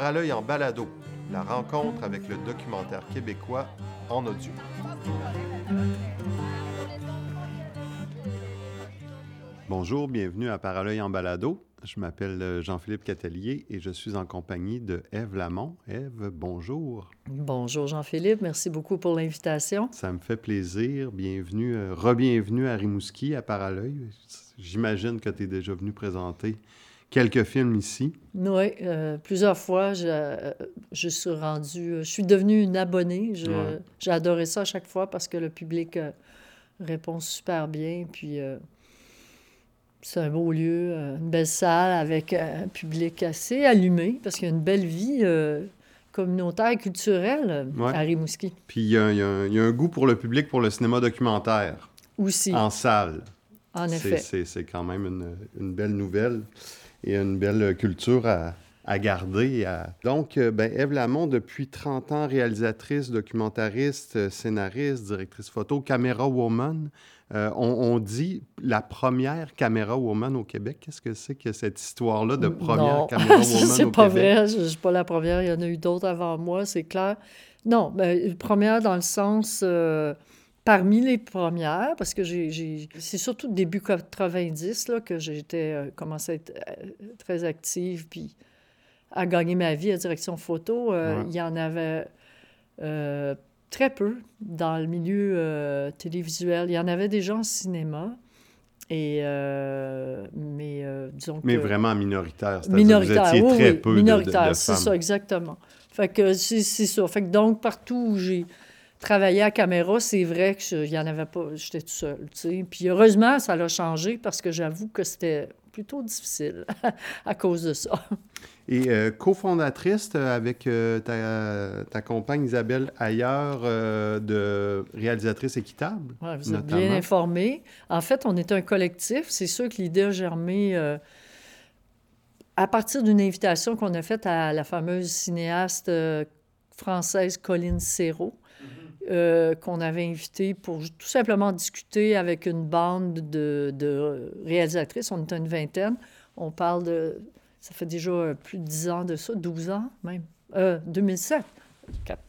Paralœil en balado, la rencontre avec le documentaire québécois en audio. Bonjour, bienvenue à Paralœil en balado. Je m'appelle euh, Jean-Philippe Catelier et je suis en compagnie de Ève Lamont. Ève, bonjour. Bonjour Jean-Philippe, merci beaucoup pour l'invitation. Ça me fait plaisir. Bienvenue, euh, re-bienvenue à Rimouski, à Paralœil. J'imagine que tu es déjà venu présenter quelques films ici. Oui, euh, plusieurs fois. Je, je, suis rendue, je suis devenue une abonnée. J'ai adoré ça à chaque fois parce que le public répond super bien. Puis c'est un beau lieu, euh, une belle salle avec un public assez allumé parce qu'il y a une belle vie euh, communautaire et culturelle à Rimouski. Puis il y, a, un goût pour le public pour le cinéma documentaire. Aussi. En salle. En effet. C'est quand même une, belle nouvelle et une belle culture à, garder. Donc, euh, ben, Eve Lamont, depuis 30 ans, réalisatrice, documentariste, scénariste, directrice photo, caméra woman. Euh, on, dit la première caméra woman au Québec. Qu'est-ce que c'est que cette histoire-là de première caméra woman au Québec? c'est pas vrai. Je ne suis pas la première. Il y en a eu d'autres avant moi, c'est clair. Non, ben, première dans le sens... Euh, parmi les premières, parce que j'ai, c'est surtout début 90 là, que j'ai euh, commencé à être très active, puis à gagner ma vie à direction photo. Il y en avait très peu dans le milieu euh, télévisuel. Il y en avait déjà en cinéma. Et, euh, mais euh, disons Mais vraiment minoritaire. Minoritaire, vous étiez oui, très peu minoritaire, c'est ça, exactement. Fait que c'est ça. Fait que donc, partout où j'ai travaillé à caméra, c'est vrai n'y en avait pas, j'étais tout seul, tu sais. Puis heureusement, ça l'a changé parce que j'avoue que c'était plutôt difficile à cause de ça. Et euh, cofondatrice euh, avec euh, ta, ta, compagne Isabelle Ailleurs de Réalisatrice Équitable. Oui, vous êtes bien informée. En fait, on est un collectif. C'est sûr que l'idée a germé à partir d'une invitation qu'on a faite à la fameuse cinéaste française Colline Serrault. Mm-hmm. qu'on avait invitée pour tout simplement discuter avec une bande de, de réalisatrices. On est une vingtaine. On parle de ça fait déjà euh, plus de 10 ans de ça, 12 ans même. Euh, 2007,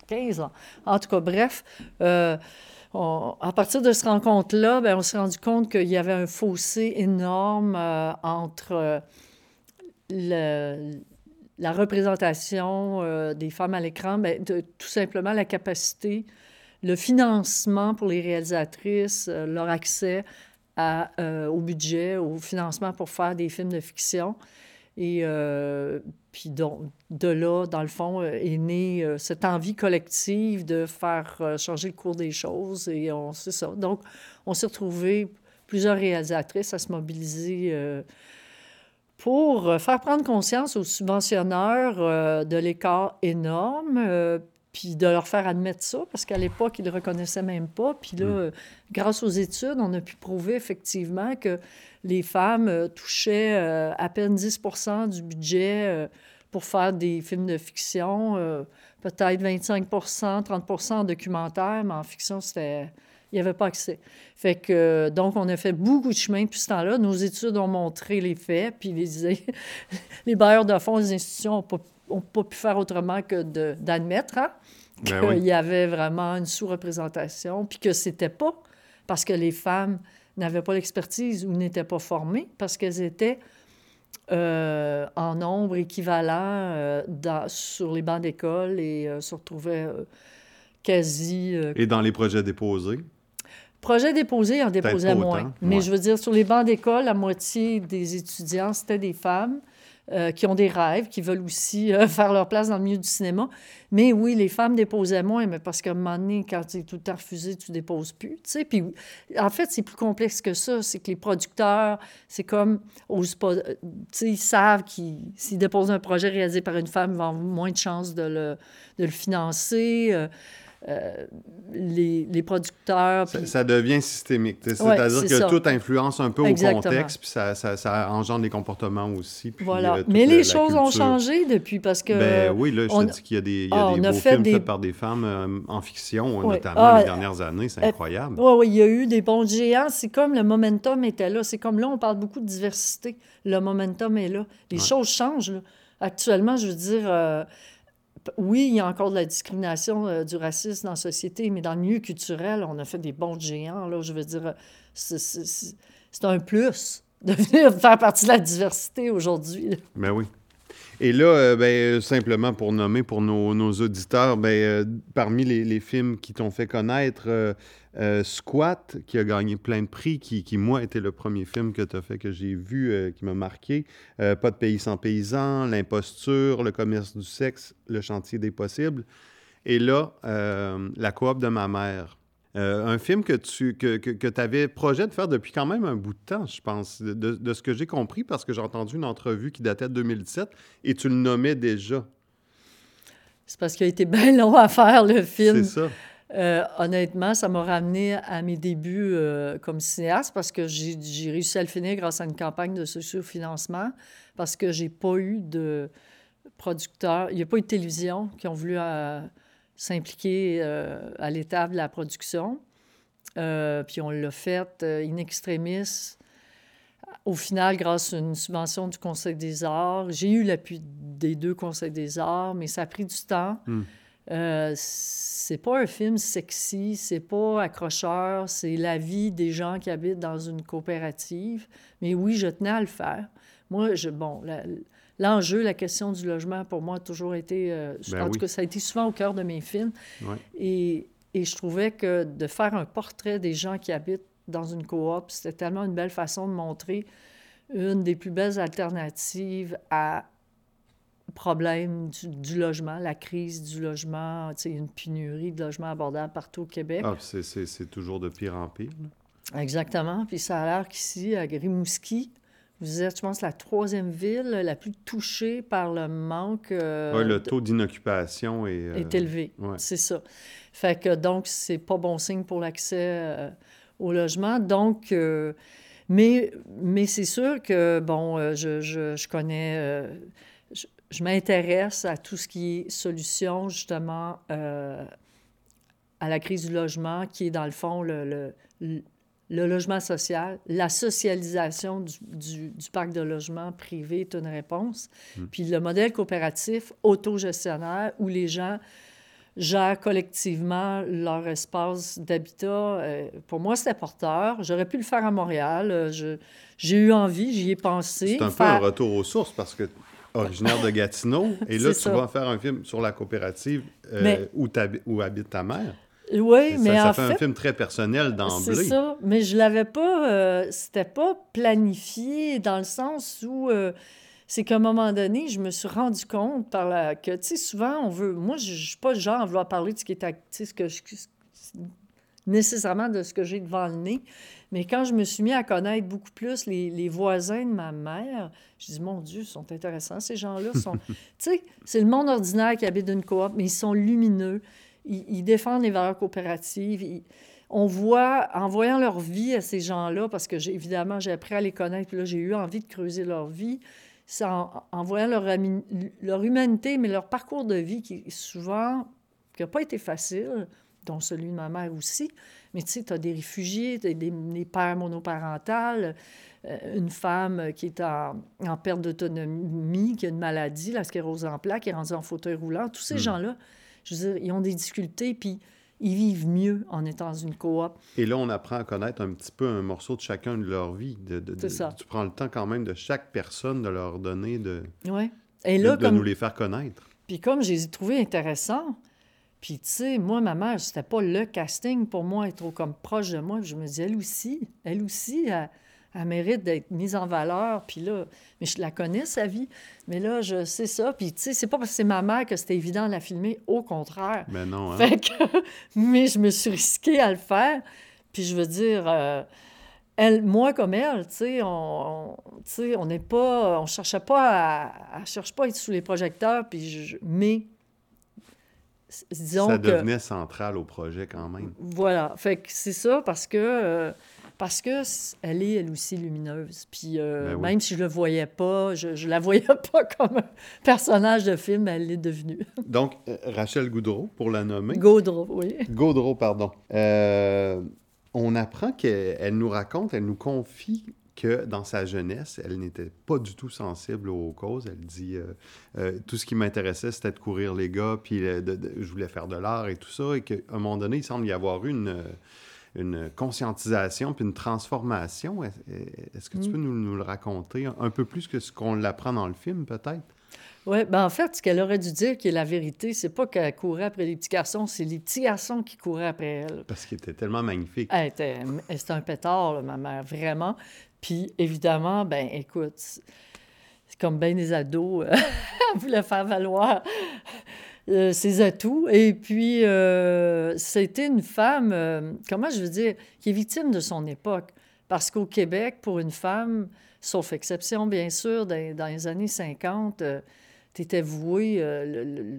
15 ans. En tout cas, bref, euh, à partir de cette rencontre-là, ben, on s'est rendu compte qu'il y avait un fossé énorme euh, entre la représentation des femmes à l'écran, ben, de, tout simplement la capacité, le financement pour les réalisatrices, leur accès à, au budget, au financement pour faire des films de fiction. Et euh, puis donc, de là, dans le fond, euh, est née euh, cette envie collective de faire changer le cours des choses. Et on c'est ça. Donc, on s'est retrouvés, plusieurs réalisatrices, à se mobiliser pour faire prendre conscience aux subventionneurs de l'écart énorme, puis de leur faire admettre ça, parce qu'à l'époque, ils ne le reconnaissaient même pas. Puis là, mm. grâce aux études, on a pu prouver effectivement que les femmes euh, touchaient euh, à peine 10 du budget euh, pour faire des films de fiction, peut-être 25 30 en documentaire, mais en fiction, c'était... Il n'y avait pas accès. Fait que, donc, on a fait beaucoup de chemin depuis ce temps-là. Nos études ont montré les faits, puis les, les bailleurs de fonds, les institutions n'ont pas, pas, pu faire autrement que d'admettre hein, ben qu'il y avait vraiment une sous-représentation, puis que c'était pas parce que les femmes n'avaient pas l'expertise ou n'étaient pas formées parce qu'elles étaient euh, en nombre équivalent euh, dans, sur les bancs d'école et euh, se retrouvaient quasi... et dans les projets déposés? Projets déposés, en déposaient moins. Mais je veux dire, sur les bancs d'école, la moitié des étudiants, c'était des femmes. Euh, qui ont des rêves, qui veulent aussi euh, faire leur place dans le milieu du cinéma. Mais oui, les femmes déposaient moins, mais parce qu'à un moment donné, quand tu es tout le temps refusé, tu déposes plus. Tu sais. Puis, en fait, c'est plus complexe que ça. C'est que les producteurs, c'est comme, pas, euh, ils savent qu'ils, s'ils déposent un projet réalisé par une femme, ils vont avoir moins de chances de le, de le financer. Euh, les, les, producteurs. Ça, devient systémique. C'est-à-dire que tout influence un peu au contexte, puis ça, ça, ça, engendre des comportements aussi. voilà. Euh, Mais les choses ont changé depuis parce que. Ben oui, là, je te dis qu'il y a des, il y a ah, des beaux films faits par des femmes euh, en fiction, notamment ah, les dernières années. C'est incroyable. Oui, oui, il y a eu des bons géants. C'est comme le momentum était là. C'est comme là, on parle beaucoup de diversité. Le momentum est là. Les choses changent. Là. Actuellement, je veux dire, euh, oui, il y a encore de la discrimination, euh, du racisme dans la société, mais dans le milieu culturel, on a fait des bons géants. Là, je veux dire, c'est un plus de venir faire partie de la diversité aujourd'hui. Ben oui. Et là, euh, ben, simplement pour nommer pour nos, auditeurs, ben, euh, parmi les, les, films qui t'ont fait connaître, euh, Squat, qui a gagné plein de prix, qui, qui moi, était le premier film que tu as fait, que j'ai vu, qui m'a marqué. Pas de pays sans paysans, L'imposture, Le commerce du sexe, Le chantier des possibles. Et là, La coop de ma mère. Euh, un film que tu que, que, avais projet de faire depuis quand même un bout de temps, je pense, de, de ce que j'ai compris, parce que j'ai entendu une entrevue qui datait de 2017 et tu le nommais déjà. C'est parce qu'il a été bien long à faire, le film. C'est ça. Euh, honnêtement, ça m'a ramené à mes débuts euh, comme cinéaste parce que j'ai réussi à le finir grâce à une campagne de socio-financement parce que j'ai pas eu de producteurs, il n'y a pas eu de télévision qui ont voulu s'impliquer euh, à l'étape de la production. Euh, puis on l'a fait euh, in extremis. Au final, grâce à une subvention du Conseil des arts, j'ai eu l'appui des deux Conseils des arts, mais ça a pris du temps. Mm. c'est pas un film sexy, c'est pas accrocheur, c'est la vie des gens qui habitent dans une coopérative. Mais oui, je tenais à le faire. Moi, je, bon, la, l'enjeu, la question du logement, pour moi, a toujours été, euh, ben en tout cas, ça a été souvent au cœur de mes films. Et, et, je trouvais que de faire un portrait des gens qui habitent dans une coop, c'était tellement une belle façon de montrer une des plus belles alternatives à problème du, logement, la crise du logement, une pénurie de logements abordables partout au Québec. Ah, c'est toujours de pire en pire. Exactement. Puis ça a l'air qu'ici, à Grimouski, vous êtes, je pense, la troisième ville la plus touchée par le manque. Euh, oui, le taux d'inoccupation est, euh, est élevé. C'est ça. Fait que donc, c'est pas bon signe pour l'accès euh, au logement. Donc, mais, mais c'est sûr que, bon, je, je, je connais. je, je m'intéresse à tout ce qui est solution, justement, à la crise du logement, qui est, dans le fond, le, le le logement social, la socialisation du, du, parc de logement privé est une réponse. Hmm. Puis le modèle coopératif autogestionnaire où les gens gèrent collectivement leur espace d'habitat, euh, pour moi, c'était porteur. J'aurais pu le faire à Montréal. Euh, j'ai eu envie, j'y ai pensé. C'est un peu un retour aux sources parce que originaire de Gatineau, et là, tu vas faire un film sur la coopérative euh, où, où habite ta mère. Oui, mais ça, en fait, un film très personnel d'emblée. C'est ça, mais je l'avais pas... Euh, c'était pas planifié dans le sens où... Euh, c'est qu'à un moment donné, je me suis rendu compte par la... que, tu sais, souvent, on veut... Moi, je, ne suis pas le genre à vouloir parler de ce qui est... Ce que je, nécessairement de ce que j'ai devant le nez. Mais quand je me suis mis à connaître beaucoup plus les, les voisins de ma mère, je dis, mon Dieu, ils sont intéressants, ces gens-là. Sont... tu sais, c'est le monde ordinaire qui habite d'une coop, mais ils sont lumineux ils, défendent les valeurs coopératives. on voit, en voyant leur vie à ces gens-là, parce que évidemment, j'ai appris à les connaître, puis là, j'ai eu envie de creuser leur vie, c'est en, voyant leur, leur humanité, mais leur parcours de vie qui souvent, qui n'a pas été facile, dont celui de ma mère aussi. Mais tu sais, tu as des réfugiés, tu as des, des, pères monoparentales, euh, une femme qui est en, en perte d'autonomie, qui a une maladie, la sclérose en plaques, qui est rendue en fauteuil roulant. Tous ces hmm. gens-là, je veux dire, ils ont des difficultés, puis ils vivent mieux en étant dans une coop. Et là, on apprend à connaître un petit peu un morceau de chacun de leur vie. De, de, ça. Tu prends le temps quand même de chaque personne de leur donner de, ouais. Et là, de, nous les faire connaître. Puis comme je les ai trouvés intéressants, puis tu sais, moi, ma mère, c'était pas le casting pour moi, être trop comme proche de moi. Je me dis, elle aussi, elle aussi, elle, elle mérite d'être mise en valeur. Puis là, mais je la connais, sa vie. Mais là, je sais ça. Puis, tu sais, c'est pas parce que c'est ma mère que c'était évident de la filmer. Au contraire. Mais non, hein? Fait que... mais je me suis risquée à le faire. Puis, je veux dire, euh, elle, moi comme elle, tu sais, on, on n'est pas... On cherchait pas à... Cherche pas à être sous les projecteurs. Puis, je, mais... Disons ça devenait central au projet quand même. Voilà. Fait que c'est ça parce que... Euh, parce que elle est elle aussi lumineuse. Puis euh, ben même si je le voyais pas, je, je la voyais pas comme un personnage de film, elle l'est devenue. Donc euh, Rachel Goudreau pour la nommer. Gaudreau, oui. Gaudreau, pardon. Euh, on apprend qu'elle nous raconte, elle nous confie que dans sa jeunesse, elle n'était pas du tout sensible aux causes. Elle dit euh, euh, tout ce qui m'intéressait, c'était de courir les gars, puis je voulais faire de l'art et tout ça, et qu'à un moment donné, il semble y avoir eu une, une conscientisation puis une transformation. Est-ce que tu mm. peux nous, nous, le raconter un peu plus que ce qu'on l'apprend dans le film, peut-être? Oui, ben en fait, ce qu'elle aurait dû dire, qui est la vérité, c'est pas qu'elle courait après les petits garçons, c'est les petits garçons qui couraient après elle. Parce qu'il était tellement magnifique. Elle était, c'était un pétard, ma mère, vraiment. Puis évidemment, ben écoute, c'est comme bien des ados, elle voulait faire valoir euh, ses atouts. Et puis, euh, c'était une femme, euh, comment je veux dire, qui est victime de son époque. Parce qu'au Québec, pour une femme, sauf exception, bien sûr, dans, les années 50, tu étais voué. Euh,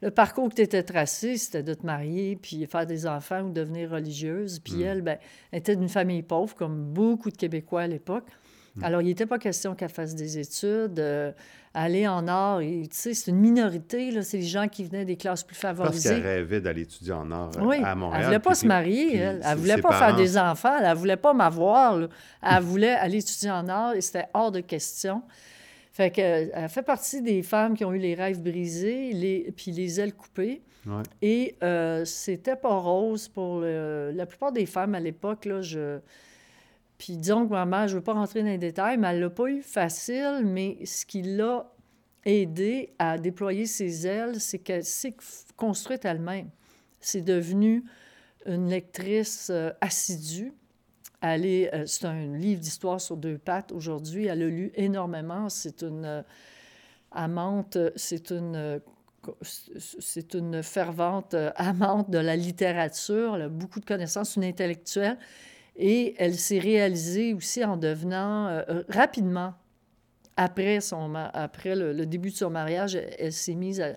le, parcours que tu étais tracé, c'était de te marier, puis faire des enfants ou devenir religieuse. Puis hmm. elle, ben, elle était d'une famille pauvre, comme beaucoup de Québécois à l'époque. Hmm. Alors, il n'était pas question qu'elle fasse des études, euh, aller en art. Tu sais, c'est une minorité, là, c'est les gens qui venaient des classes plus favorisées. Parce qu'elle rêvait d'aller étudier en art euh, à Montréal. Elle ne voulait pas se marier, elle. Elle ne voulait pas faire des enfants, elle ne voulait pas m'avoir. Elle voulait aller étudier en art et c'était hors de question. Fait qu'elle fait partie des femmes qui ont eu les rêves brisés, les, puis les ailes coupées. Et euh, c'était pas rose pour la plupart des femmes à l'époque. Là, je... Puis disons que maman, je veux pas rentrer dans les détails, mais elle l'a pas eu facile, mais ce qui l'a aidé à déployer ses ailes, c'est qu'elle s'est construite elle-même. C'est devenu une lectrice euh, assidue. Euh, c'est un livre d'histoire sur deux pattes aujourd'hui. Elle a lu énormément. C'est une euh, amante, c'est une, c'est une fervente amante de la littérature. Elle a beaucoup de connaissances, une intellectuelle. Et elle s'est réalisée aussi en devenant rapidement, après, son, après le, début de son mariage, elle, s'est mise à,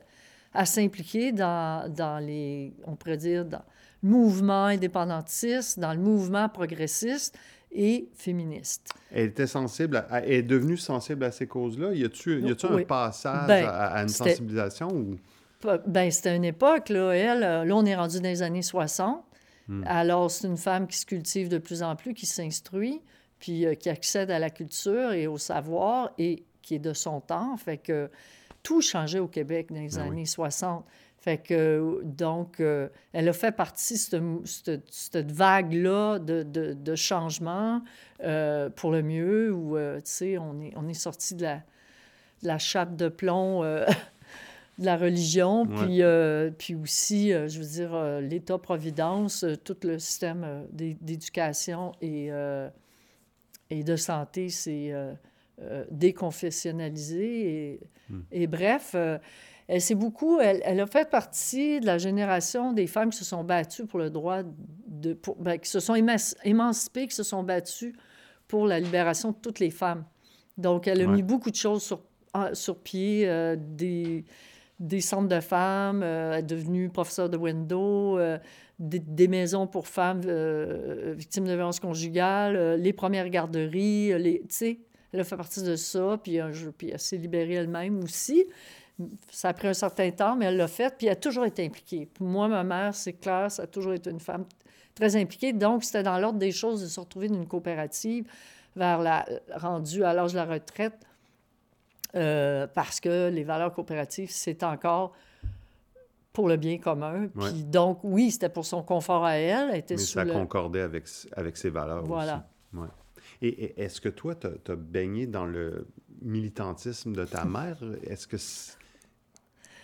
à s'impliquer dans, dans, les, on pourrait dire, dans, mouvement indépendantiste, dans le mouvement progressiste et féministe. Elle était sensible, elle est devenue sensible à ces causes-là. Y a-tu un passage ben, à, une sensibilisation ou? Ben, c'était une époque, là, elle, là, on est rendu dans les années 60. Hmm. Alors, c'est une femme qui se cultive de plus en plus, qui s'instruit, puis euh, qui accède à la culture et au savoir et qui est de son temps. Fait que tout changeait au Québec dans les ben années 60. Fait que, donc, euh, elle a fait partie de cette, cette vague-là de, de, euh, pour le mieux, où, euh, tu sais, on est, on est sorti de la, la chape de plomb de la religion, puis, puis aussi, je veux dire, l'État-providence, tout le système d'éducation et, et de santé s'est déconfessionnalisé. Et, hmm. et bref elle s'est beaucoup, elle, a fait partie de la génération des femmes qui se sont battues pour le droit de, pour, ben, qui se sont émancipées, qui se sont battues pour la libération de toutes les femmes. Donc, elle a mis beaucoup de choses sur, sur pied, euh, des, des centres de femmes, euh, devenue professeure de window, euh, des, maisons pour femmes victimes de violences conjugales, les premières garderies, tu sais, elle a fait partie de ça, puis, elle s'est libérée elle-même aussi. Ça a pris un certain temps, mais elle l'a fait, puis elle a toujours été impliquée. moi, ma mère, c'est clair, ça a toujours été une femme très impliquée. Donc, c'était dans l'ordre des choses de se retrouver dans une coopérative vers la rendue à l'âge de la retraite, euh, parce que les valeurs coopératives, c'est encore pour le bien commun. Puis donc, oui, c'était pour son confort à elle. elle était Mais ça concordait avec, avec ses valeurs voilà. aussi. Et, est-ce que toi, tu as, baigné dans le militantisme de ta mère? Est-ce que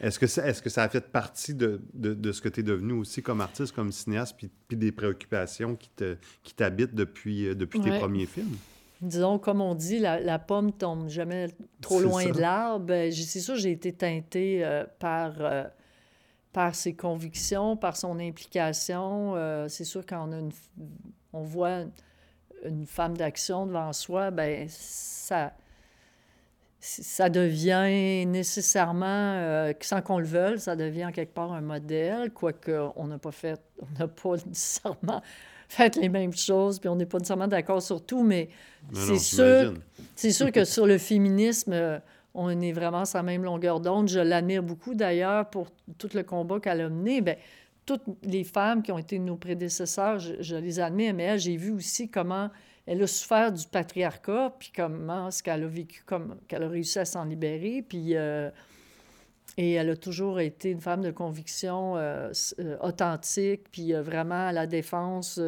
est-ce que, ça, est-ce que ça a fait partie de, de, ce que tu es devenu aussi comme artiste, comme cinéaste, puis, puis des préoccupations qui, te, qui t'habitent depuis, euh, depuis tes premiers films? Disons, comme on dit, la, la pomme tombe jamais trop loin de l'arbre. Ben, c'est sûr, j'ai été teintée euh, par, euh, par ses convictions, par son implication. c'est sûr, quand on, a une, on voit une femme d'action devant soi, ben ça ça devient nécessairement, euh, sans qu'on le veuille, ça devient quelque part un modèle, quoique on n'a pas fait, on n'a pas nécessairement fait les mêmes choses, puis on n'est pas nécessairement d'accord sur tout, mais, c'est sûr, sûr que sur le féminisme, euh, on est vraiment sur la même longueur d'onde. Je l'admire beaucoup d'ailleurs pour tout le combat qu'elle a mené. Bien, toutes les femmes qui ont été nos prédécesseurs, je, je les admire, mais j'ai vu aussi comment elle a souffert du patriarcat, puis comment ce qu'elle a vécu, comme qu'elle a réussi à s'en libérer, puis euh, et elle a toujours été une femme de conviction euh, euh, authentique, puis vraiment à la défense.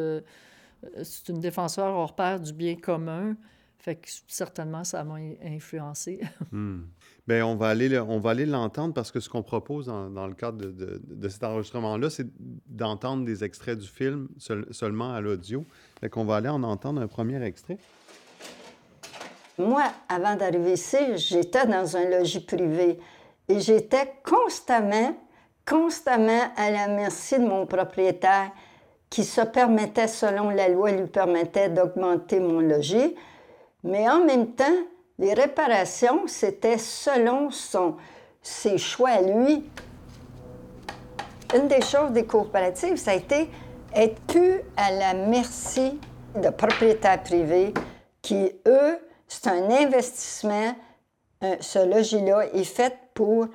c'est une défenseur hors pair du bien commun. Fait que certainement, ça m'a influencé. Hmm. Bien, on va aller, on va aller l'entendre parce que ce qu'on propose dans, le cadre de, de, cet enregistrement-là, c'est d'entendre des extraits du film seulement à l'audio. Fait qu'on va aller en entendre un premier extrait. Moi, avant d'arriver ici, j'étais dans un logis privé et j'étais constamment, constamment à la merci de mon propriétaire qui se permettait, selon la loi, lui permettait d'augmenter mon logis. Mais en même temps, les réparations, c'était selon son, ses choix à lui. Une des choses des coopératives, ça a été être plus à la merci de propriétaires privés qui, eux, c'est un investissement. Euh, ce logis-là est fait pour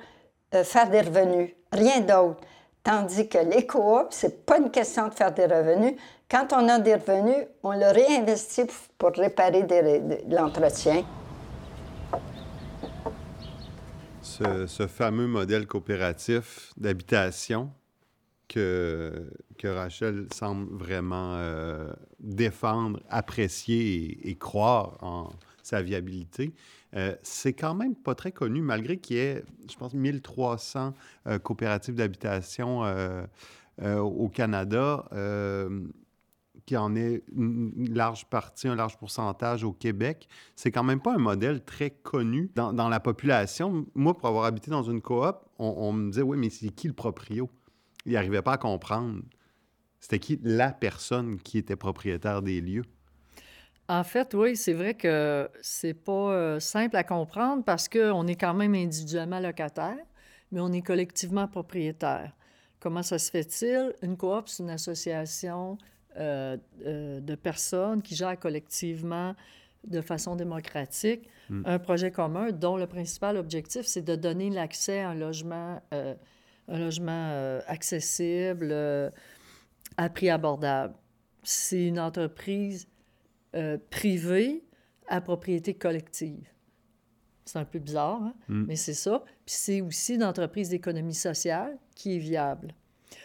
euh, faire des revenus, rien d'autre. Tandis que les coops, c'est pas une question de faire des revenus. Quand on a des revenus, on le réinvestit pour réparer l'entretien. ce, fameux modèle coopératif d'habitation que, que Rachel semble vraiment euh, défendre, apprécier et, croire en sa viabilité, euh, c'est quand même pas très connu, malgré qu'il y ait, je pense, 1300 euh, coopératives d'habitation au Canada qui en est une large partie, un large pourcentage au Québec, c'est quand même pas un modèle très connu dans, la population. Moi, pour avoir habité dans une coop, on, me disait, oui, mais c'est qui le proprio? Il n'arrivait pas à comprendre. C'était qui la personne qui était propriétaire des lieux? En fait, oui, c'est vrai que c'est pas euh, simple à comprendre parce qu'on est quand même individuellement locataire, mais on est collectivement propriétaire. Comment ça se fait-il? Une coop, c'est une association euh, euh, de personnes qui gèrent collectivement de façon démocratique hmm. un projet commun dont le principal objectif, c'est de donner l'accès à un logement, euh, un logement accessible à prix abordable. C'est une entreprise privée à propriété collective. C'est un peu bizarre, hein? Hmm. mais c'est ça. Puis c'est aussi une entreprise d'économie sociale qui est viable.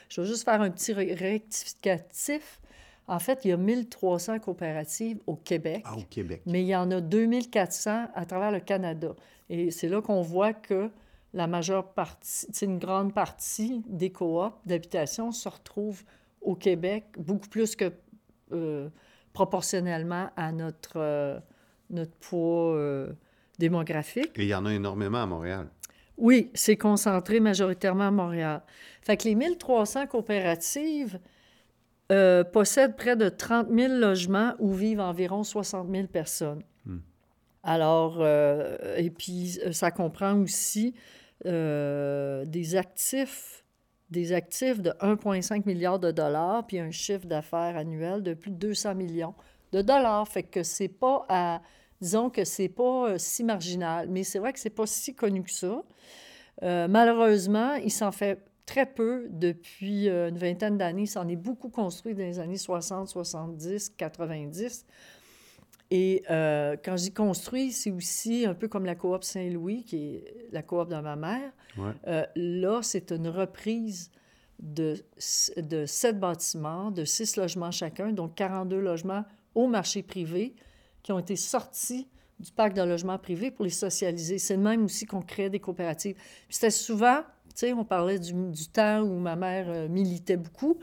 Je vais juste faire un petit rectificatif. En fait, il y a 1300 coopératives au Québec. Ah, au Québec. Mais il y en a 2400 à travers le Canada. Et c'est là qu'on voit que la majeure partie, une grande partie des coops d'habitation se retrouvent au Québec, beaucoup plus que euh, proportionnellement à notre, euh, notre poids euh, démographique. Et il y en a énormément à Montréal. Oui, c'est concentré majoritairement à Montréal. Fait que les 1300 coopératives, euh, possède près de 30 000 logements où vivent environ 60 000 personnes. Hmm. Alors, et puis ça comprend aussi des actifs, des actifs de 1,5 milliard de dollars, puis un chiffre d'affaires annuel de plus de 200 millions de dollars. Fait que c'est pas à, disons que c'est pas si marginal, mais c'est vrai que c'est pas si connu que ça. malheureusement, il s'en fait très peu depuis euh, une vingtaine d'années. Ça en est beaucoup construit dans les années 60, 70, 90. Et euh, quand je dis construit, c'est aussi un peu comme la coop Saint-Louis, qui est la coop de ma mère. Euh, là, c'est une reprise de, de sept bâtiments, de six logements chacun, donc 42 logements au marché privé qui ont été sortis du parc de logements privés pour les socialiser. C'est le même aussi qu'on crée des coopératives. C'était souvent sais, on parlait du, temps où ma mère euh, militait beaucoup.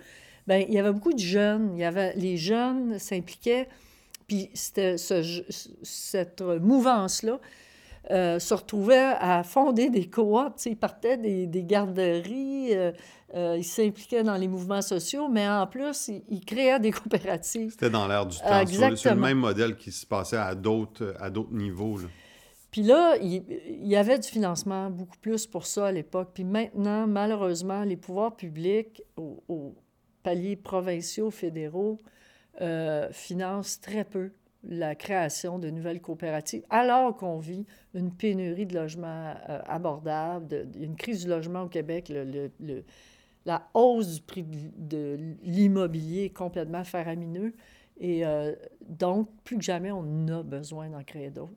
Bien, il y avait beaucoup de jeunes. Il y avait, les jeunes s'impliquaient. Puis cette mouvance-là euh, se retrouvait à fonder des coops. Ils partaient des, des garderies, euh, ils s'impliquaient dans les mouvements sociaux, mais en plus, ils, créaient des coopératives. C'était dans l'air du temps. C'est le même modèle qui se passait à d'autres niveaux. Là. Puis là, il, y avait du financement beaucoup plus pour ça à l'époque. Puis maintenant, malheureusement, les pouvoirs publics aux, paliers provinciaux, fédéraux, euh, financent très peu la création de nouvelles coopératives, alors qu'on vit une pénurie de logements euh, abordables, une crise du logement au Québec, la hausse du prix de, l'immobilier est complètement faramineux. Et euh, donc, plus que jamais, on a besoin d'en créer d'autres.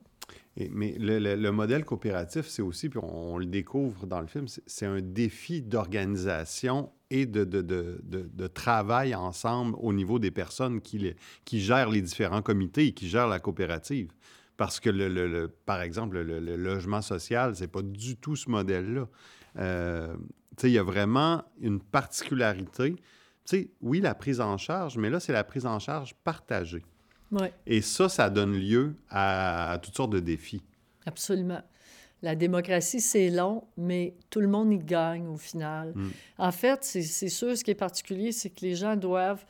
mais le, modèle coopératif, c'est aussi, puis on, le découvre dans le film, c'est un défi d'organisation et de, de, de, de, travail ensemble au niveau des personnes qui, qui gèrent les différents comités et qui gèrent la coopérative. Parce que, le, le par exemple, le, logement social, c'est pas du tout ce modèle-là. Euh, il y a vraiment une particularité. sais, oui, la prise en charge, mais là, c'est la prise en charge partagée. Ouais. Et ça, ça donne lieu à, toutes sortes de défis. Absolument. La démocratie, c'est long, mais tout le monde y gagne au final. Mm. En fait, c'est sûr, ce qui est particulier, c'est que les gens doivent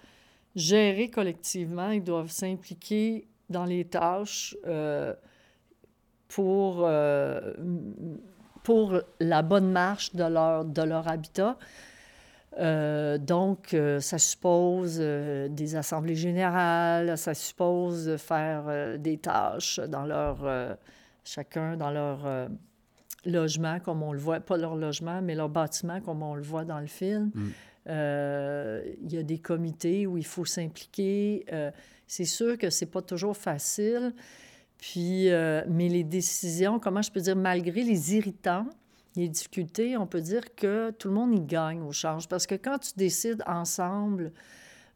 gérer collectivement, ils doivent s'impliquer dans les tâches euh, pour, euh, pour la bonne marche de leur, de leur habitat. Euh, donc, ça suppose des assemblées générales, ça suppose de faire des tâches dans leur, chacun dans leur logement, comme on le voit, pas leur logement, mais leur bâtiment, comme on le voit dans le film. Mm. Il y a des comités où il faut s'impliquer. C'est sûr que c'est pas toujours facile. Puis, euh, mais les décisions, comment je peux dire, malgré les irritants, les difficultés, on peut dire que tout le monde y gagne au change. Parce que quand tu décides ensemble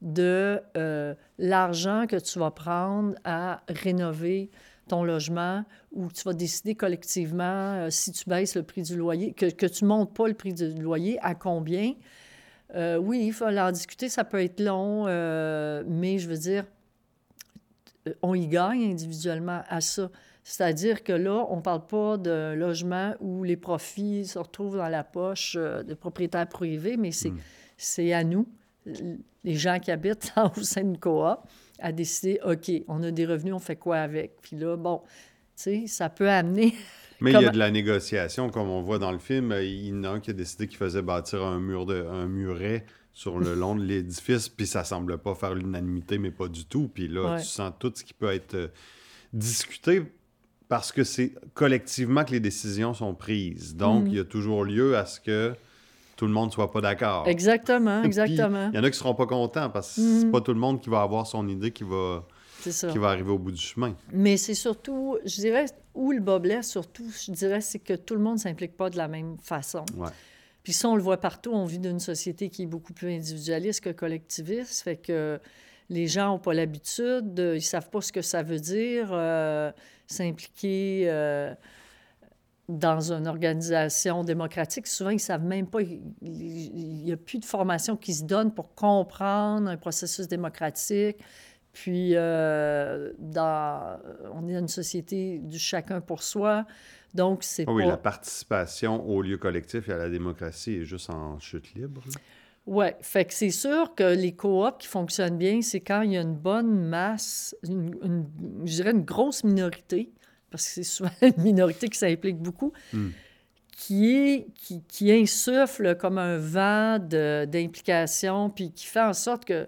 de euh, l'argent que tu vas prendre à rénover ton logement ou tu vas décider collectivement euh, si tu baisses le prix du loyer, que, que tu ne montes pas le prix du loyer, à combien? oui, il faut en discuter, ça peut être long, mais je veux dire, on y gagne individuellement à ça. C'est-à-dire que là, on ne parle pas de logement où les profits se retrouvent dans la poche euh, des propriétaires privés, mais c'est, c'est à nous, les gens qui habitent au sein d'une coop, à décider, OK, on a des revenus, on fait quoi avec? Puis là, bon, tu sais, ça peut amener... Mais il y a de la négociation, comme on voit dans le film. Il y en a un qui a décidé qu'il faisait bâtir un, mur de, un muret sur le long de l'édifice, puis ça semble pas faire l'unanimité, mais pas du tout. Puis là, tu sens tout ce qui peut être euh, discuté parce que c'est collectivement que les décisions sont prises. Donc, mhm. il y a toujours lieu à ce que tout le monde soit pas d'accord. Exactement, exactement. Il y en a qui seront pas contents parce que c'est mhm. pas tout le monde qui va avoir son idée qui va, qui va arriver au bout du chemin. Mais c'est surtout, je dirais, où le bas blesse, surtout, je dirais, c'est que tout le monde s'implique pas de la même façon. Ouais. Puis ça, on le voit partout. On vit d'une société qui est beaucoup plus individualiste que collectiviste. Fait que les gens n'ont pas l'habitude, ils ne savent pas ce que ça veut dire euh, s'impliquer euh, dans une organisation démocratique. Souvent, ils ne savent même pas, il n'y a plus de formation qui se donne pour comprendre un processus démocratique. Puis, euh, dans, on est dans une société du chacun pour soi. Donc, c'est ah Oui, la participation au lieu collectif et à la démocratie est juste en chute libre. Oui, fait que c'est sûr que les coops qui fonctionnent bien, c'est quand il y a une bonne masse, une, je dirais une grosse minorité, parce que c'est souvent une minorité qui s'implique beaucoup, hmm. qui, est, qui, qui, insuffle comme un vent d'implication, puis qui fait en sorte que,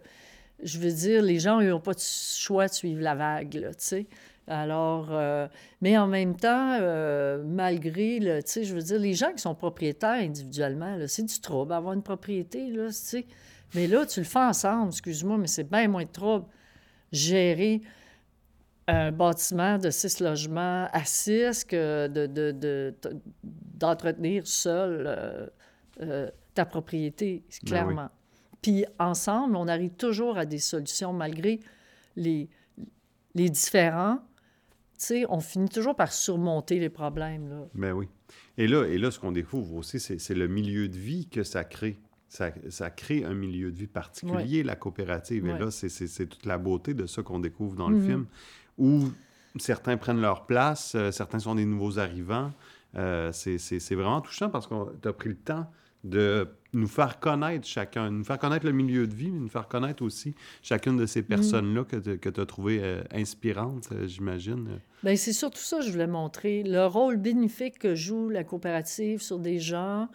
je veux dire, les gens n'ont pas de choix de suivre la vague, tu sais. Alors, euh, mais en même temps, euh, malgré, le, tu sais, je veux dire, les gens qui sont propriétaires individuellement, c'est du trouble avoir une propriété, là, tu sais. Mais là, tu le fais ensemble, excuse-moi, mais c'est bien moins de trouble gérer un bâtiment de six logements à six que d'entretenir de, seul euh, ta propriété, ben clairement. Puis ensemble, on arrive toujours à des solutions malgré les, les différents on finit toujours par surmonter les problèmes. Là. Ben oui. Et là, et là ce qu'on découvre aussi, c'est le milieu de vie que ça crée. Ça, ça, crée un milieu de vie particulier, la coopérative. Et là, c'est toute la beauté de ça qu'on découvre dans le mm-hmm. film, où certains prennent leur place, euh, certains sont des nouveaux arrivants. Euh, c'est vraiment touchant parce qu'on a pris le temps de nous faire connaître chacun, nous faire connaître le milieu de vie, mais nous faire connaître aussi chacune de ces mm. personnes-là que, tu as trouvées euh, inspirantes, euh, j'imagine. Bien, c'est surtout ça que je voulais montrer. Le rôle bénéfique que joue la coopérative sur des gens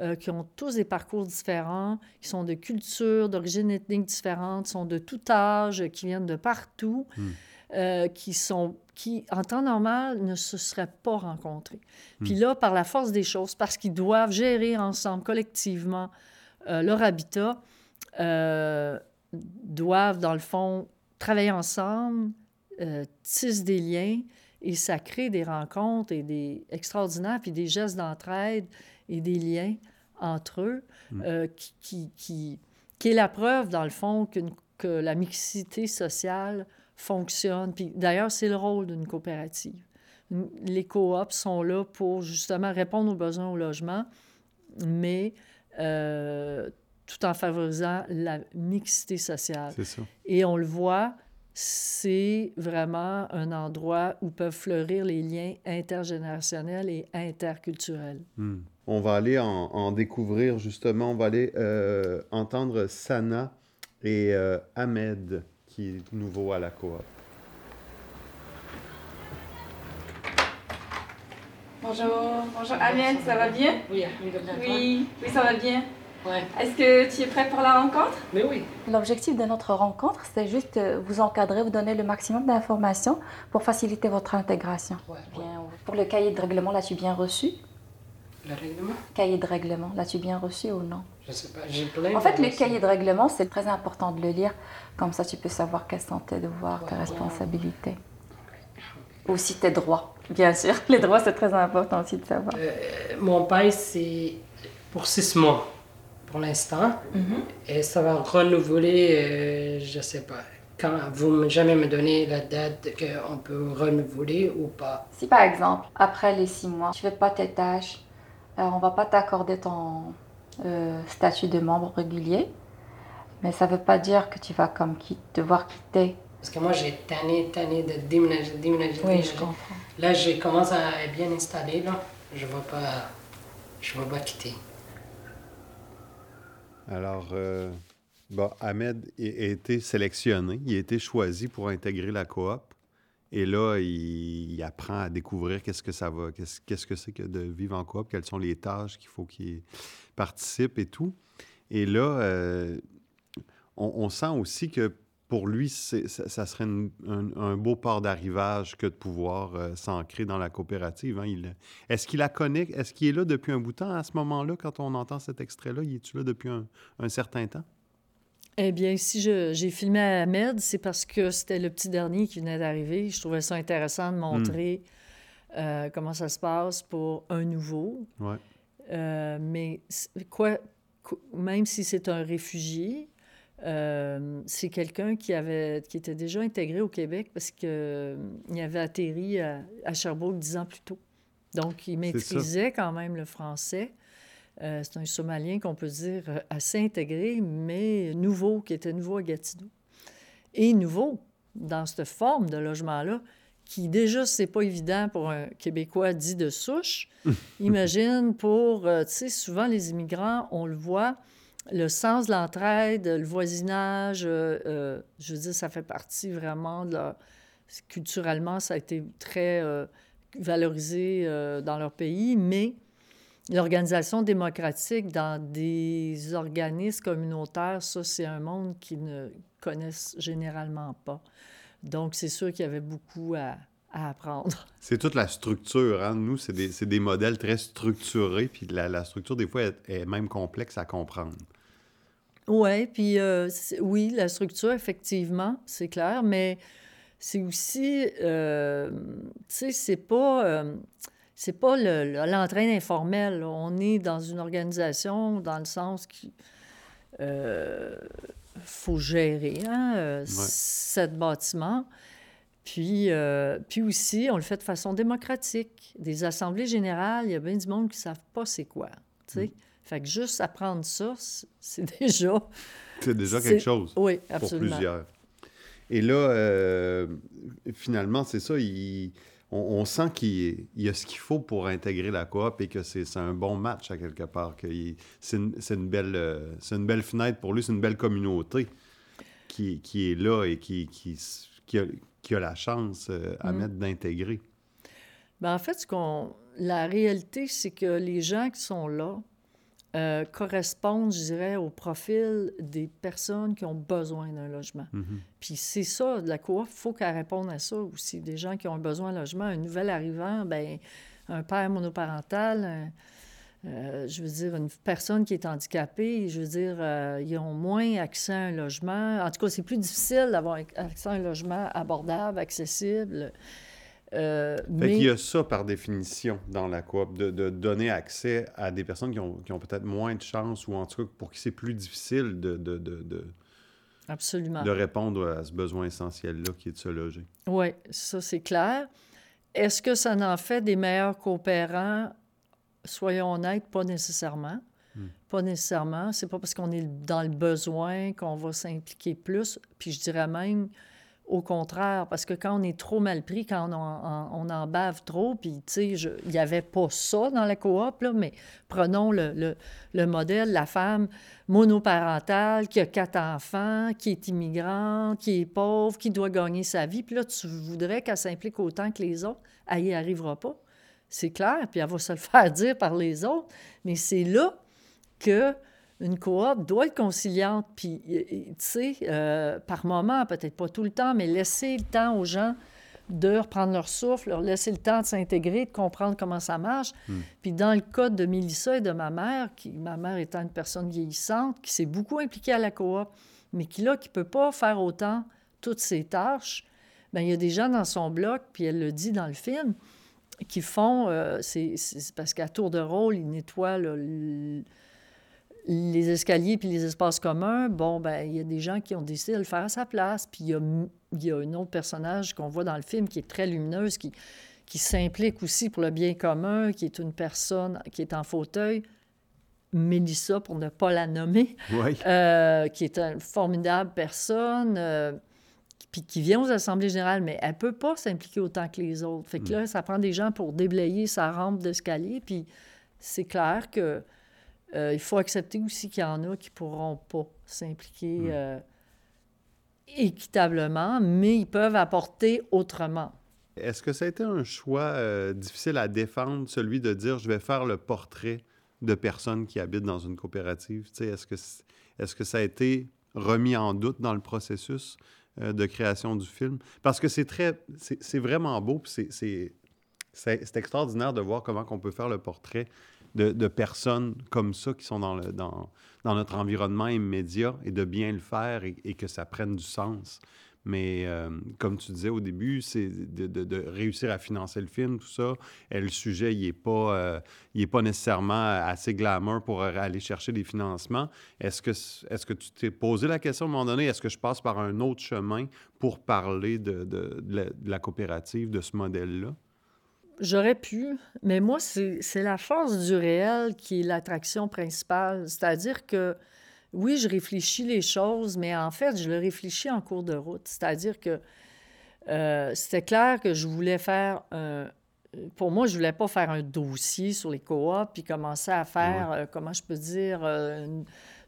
euh, qui ont tous des parcours différents, qui sont de cultures, d'origine ethnique différentes, sont de tout âge, qui viennent de partout. Mm. Euh, qui sont qui, en temps normal, ne se seraient pas rencontrés. Hmm. Puis là, par la force des choses, parce qu'ils doivent gérer ensemble, collectivement, euh, leur habitat, euh, doivent, dans le fond, travaillent ensemble, tissent des liens et ça crée des rencontres et des extraordinaires, puis des gestes d'entraide et des liens entre eux Mm. euh, qui, qui, qui, qui est la preuve, dans le fond, que la mixité sociale fonctionne. Puis d'ailleurs, c'est le rôle d'une coopérative. Les coops sont là pour justement répondre aux besoins au logement, mais euh, tout en favorisant la mixité sociale. Ça. Et on le voit, c'est vraiment un endroit où peuvent fleurir les liens intergénérationnels et interculturels. Hmm. On va aller en, en découvrir justement, on va aller euh, entendre Sana et euh, Ahmed, qui est nouveau à la coop. Bonjour, bonjour Ahmed, ça va bien? Oui. Oui, oui, ça va bien. Ouais. Est-ce que tu es prêt pour la rencontre? Mais oui. L'objectif de notre rencontre, c'est juste euh, vous encadrer, vous donner le maximum d'informations pour faciliter votre intégration. Ouais. Bien, pour le cahier de règlement, l'as-tu bien reçu Le règlement? Cahier de règlement, l'as-tu bien reçu ou non? Je sais pas, j'ai plein En fait, le cahier de règlement, c'est très important de le lire. Comme ça, tu peux savoir quels sont tes devoirs, tes responsabilités. Aussi tes droits, bien sûr. Les droits, c'est très important aussi de savoir. Euh, mon paye, c'est pour six mois pour l'instant. Et ça va renouveler, euh, je sais pas. Quand vous me jamais me donnez la date qu'on peut renouveler ou pas. Si par exemple, après les six mois, tu ne fais pas tes tâches, euh, on va pas t'accorder ton euh, statut de membre régulier, mais ça ne veut pas dire que tu vas comme qui- devoir quitter. Parce que moi, j'ai tanné, tanné de déménager, déménager, Oui, je comprends. Là, j'ai commencé à être bien installé, là. Je ne vais pas... Je vais pas quitter. Alors, euh, bon, Ahmed a été sélectionné, il a été choisi pour intégrer la coop. Et là, il, apprend à découvrir qu'est-ce que ça va, qu'est-ce que c'est que de vivre en coop, quelles sont les tâches qu'il faut qu'il participe et tout. Et là, euh, on, sent aussi que pour lui, ça, serait un, beau port d'arrivage que de pouvoir euh, s'ancrer dans la coopérative. hein. Est-ce qu'il la connaît? Est-ce qu'il est là depuis un bout de temps à ce moment-là, quand on entend cet extrait-là? Il est-tu là depuis un certain temps? Eh bien, si j'ai filmé à Ahmed, c'est parce que c'était le petit dernier qui venait d'arriver. Je trouvais ça intéressant de montrer euh, comment ça se passe pour un nouveau. Ouais. Euh, mais quoi, qu- même si c'est un réfugié, euh, c'est quelqu'un qui avait qui était déjà intégré au Québec parce qu'il avait atterri à, à Sherbrooke dix ans plus tôt. Donc, il maîtrisait quand même le français. Euh, c'est un Somalien qu'on peut dire euh, assez intégré, mais nouveau, qui était nouveau à Gatineau. Et nouveau dans cette forme de logement-là, qui déjà, c'est pas évident pour un Québécois dit de souche. Imagine pour, euh, tu sais, souvent les immigrants, on le voit, le sens de l'entraide, le voisinage, euh, euh, je veux dire, ça fait partie vraiment de leur... Culturellement, ça a été très valorisé dans leur pays, mais l'organisation démocratique dans des organismes communautaires, ça, c'est un monde qu'ils ne connaissent généralement pas. Donc, c'est sûr qu'il y avait beaucoup à, à apprendre. C'est toute la structure. Hein? Nous, c'est des, des modèles très structurés, puis la, la structure, des fois, est, est même complexe à comprendre. Oui, puis euh, oui, la structure, effectivement, c'est clair, mais c'est aussi, euh, tu sais, c'est pas, euh, c'est pas le- le- l'entraîne informel. là. On est dans une organisation dans le sens qu'il faut gérer hein, euh, sept bâtiments. Puis, euh, puis aussi, on le fait de façon démocratique. Des assemblées générales, il y a bien du monde qui ne savent pas c'est quoi. sais. Fait que juste apprendre ça, c'est déjà... C'est déjà quelque chose Oui, pour absolument. plusieurs. Et là, euh, finalement, c'est ça, il- on, on sent qu'il il y a ce qu'il faut pour intégrer la coop et que c'est un bon match à quelque part. que C'est une, une belle, euh, une belle fenêtre pour lui, c'est une belle communauté qui, qui est là et qui, qui, qui a, qui a la chance euh, à Mm. mettre d'intégrer. Ben, en fait, ce qu'on... la réalité, c'est que les gens qui sont là euh, correspondent, je dirais, au profil des personnes qui ont besoin d'un logement. Mhm. Puis c'est ça, la coop, il faut qu'elle réponde à ça aussi. Des gens qui ont besoin d'un logement, un nouvel arrivant, ben, un père monoparental, un, euh, je veux dire, une personne qui est handicapée, je veux dire, euh, ils ont moins accès à un logement. En tout cas, c'est plus difficile d'avoir accès à un logement abordable, accessible. Euh, fait qu'il y a ça par définition dans la coop, de, de donner accès à des personnes qui ont, qui ont peut-être moins de chance ou en tout cas pour qui c'est plus difficile de, de, de, Absolument. de répondre à ce besoin essentiel-là qui est de se loger. Oui, ça c'est clair. Est-ce que ça en fait des meilleurs coopérants? Soyons honnêtes, pas nécessairement. Hmm. Pas nécessairement. C'est pas parce qu'on est dans le besoin qu'on va s'impliquer plus. Puis je dirais même au contraire, parce que quand on est trop mal pris, quand on en, bave trop, puis tu sais, il n'y avait pas ça dans la coop, mais prenons le, le, modèle, la femme monoparentale qui a quatre enfants, qui est immigrante, qui est pauvre, qui doit gagner sa vie, puis là, tu voudrais qu'elle s'implique autant que les autres, elle n'y arrivera pas. C'est clair, puis elle va se le faire dire par les autres, mais c'est là que une coop doit être conciliante, puis, tu sais, euh, par moment, peut-être pas tout le temps, mais laisser le temps aux gens de reprendre leur souffle, leur laisser le temps de s'intégrer, de comprendre comment ça marche. Hmm. Puis dans le cas de Mélissa et de ma mère, qui, ma mère étant une personne vieillissante, qui s'est beaucoup impliquée à la coop, mais qui, là, qui ne peut pas faire autant toutes ses tâches, bien, il y a des gens dans son bloc, puis elle le dit dans le film, qui font, euh, c'est parce qu'à tour de rôle, ils nettoient le les escaliers puis les espaces communs, bon, ben il y a des gens qui ont décidé de le faire à sa place. Puis il y a, y a un autre personnage qu'on voit dans le film qui est très lumineuse, qui, qui s'implique aussi pour le bien commun, qui est une personne qui est en fauteuil. Mélissa, pour ne pas la nommer, euh, qui est une formidable personne, euh, puis qui vient aux assemblées générales, mais elle peut pas s'impliquer autant que les autres. Fait que là, hmm. ça prend des gens pour déblayer sa rampe d'escalier, puis c'est clair que euh, il faut accepter aussi qu'il y en a qui ne pourront pas s'impliquer hmm. euh, équitablement, mais ils peuvent apporter autrement. Est-ce que ça a été un choix euh, difficile à défendre, celui de dire je vais faire le portrait de personnes qui habitent dans une coopérative? Est-ce que, est que ça a été remis en doute dans le processus de création du film? Parce que c'est très, c'est vraiment beau, c'est extraordinaire de voir comment on peut faire le portrait de, personnes comme ça qui sont dans, notre environnement immédiat et de bien le faire et, que ça prenne du sens. Mais euh, comme tu disais au début, c'est de, réussir à financer le film, tout ça. Et le sujet, il n'est pas, euh, est pas nécessairement assez glamour pour aller chercher des financements. Est-ce que, est-ce que tu t'es posé la question à un moment donné, est-ce que je passe par un autre chemin pour parler de, de la coopérative, de ce modèle-là? J'aurais pu, mais moi, c'est la force du réel qui est l'attraction principale. C'est-à-dire que, oui, je réfléchis les choses, mais en fait, je le réfléchis en cours de route. C'est-à-dire que euh, c'était clair que je voulais faire un, pour moi, je voulais pas faire un dossier sur les coops puis commencer à faire, euh, comment je peux dire, euh,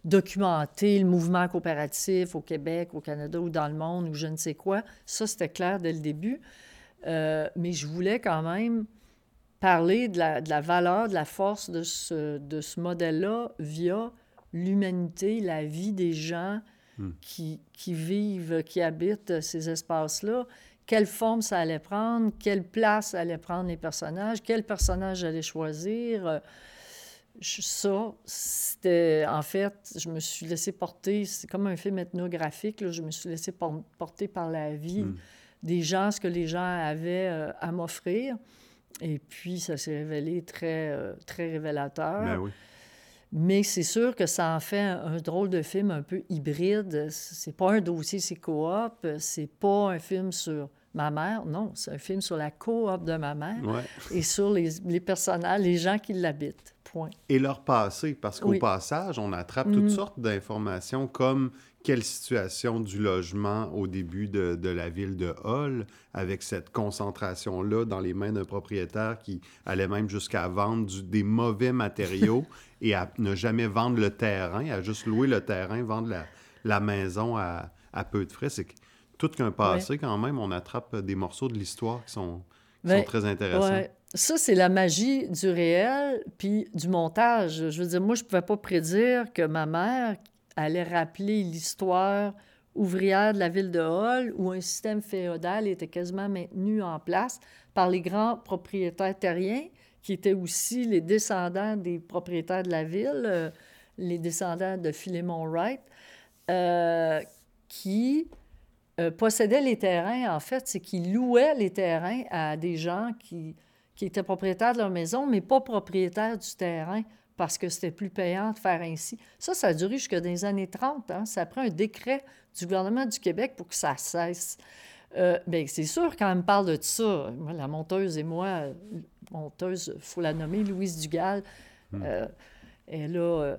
documenter le mouvement coopératif au Québec, au Canada ou dans le monde ou je ne sais quoi. Ça, c'était clair dès le début. Euh, mais je voulais quand même parler de la, de la, valeur, de la force de ce, de ce modèle-là via l'humanité, la vie des gens hmm. qui, qui, vivent, qui habitent ces espaces-là. Quelle forme ça allait prendre, quelle place allaient prendre les personnages, quel personnage j'allais choisir. Euh, ça, c'était en fait, je me suis laissé porter, c'est comme un film ethnographique, là, je me suis laissé porter par la vie. Hmm des gens, ce que les gens avaient euh, à m'offrir. Et puis, ça s'est révélé très, euh, très révélateur. Ben oui. Mais c'est sûr que ça en fait un, drôle de film un peu hybride. C'est pas un dossier, c'est coop. C'est pas un film sur ma mère. Non, c'est un film sur la coop de ma mère et sur les, les personnages, les gens qui l'habitent. Point. Et leur passé, parce qu'au passage, on attrape toutes mm. sortes d'informations comme quelle situation du logement au début de, de, la ville de Hall, avec cette concentration-là dans les mains d'un propriétaire qui allait même jusqu'à vendre du, des mauvais matériaux et à ne jamais vendre le terrain, à juste louer le terrain, vendre la, la maison à, à, peu de frais. C'est tout qu'un passé quand même, on attrape des morceaux de l'histoire qui sont, qui sont ben, très intéressants. Ça, c'est la magie du réel puis du montage. Je veux dire, moi, je ne pouvais pas prédire que ma mère, allait rappeler l'histoire ouvrière de la ville de Hall, où un système féodal était quasiment maintenu en place par les grands propriétaires terriens qui étaient aussi les descendants des propriétaires de la ville, euh, les descendants de Philemon Wright, euh, qui euh, possédaient les terrains, en fait, c'est qu'ils louaient les terrains à des gens qui, qui étaient propriétaires de leur maison, mais pas propriétaires du terrain parce que c'était plus payant de faire ainsi. Ça, ça a duré jusque dans les années 30. Hein? Ça prend un décret du gouvernement du Québec pour que ça cesse. Euh, bien, c'est sûr, quand on me parle de ça, moi, la monteuse et moi, monteuse, il faut la nommer, Louise Dugal, hmm. euh, elle a... Euh,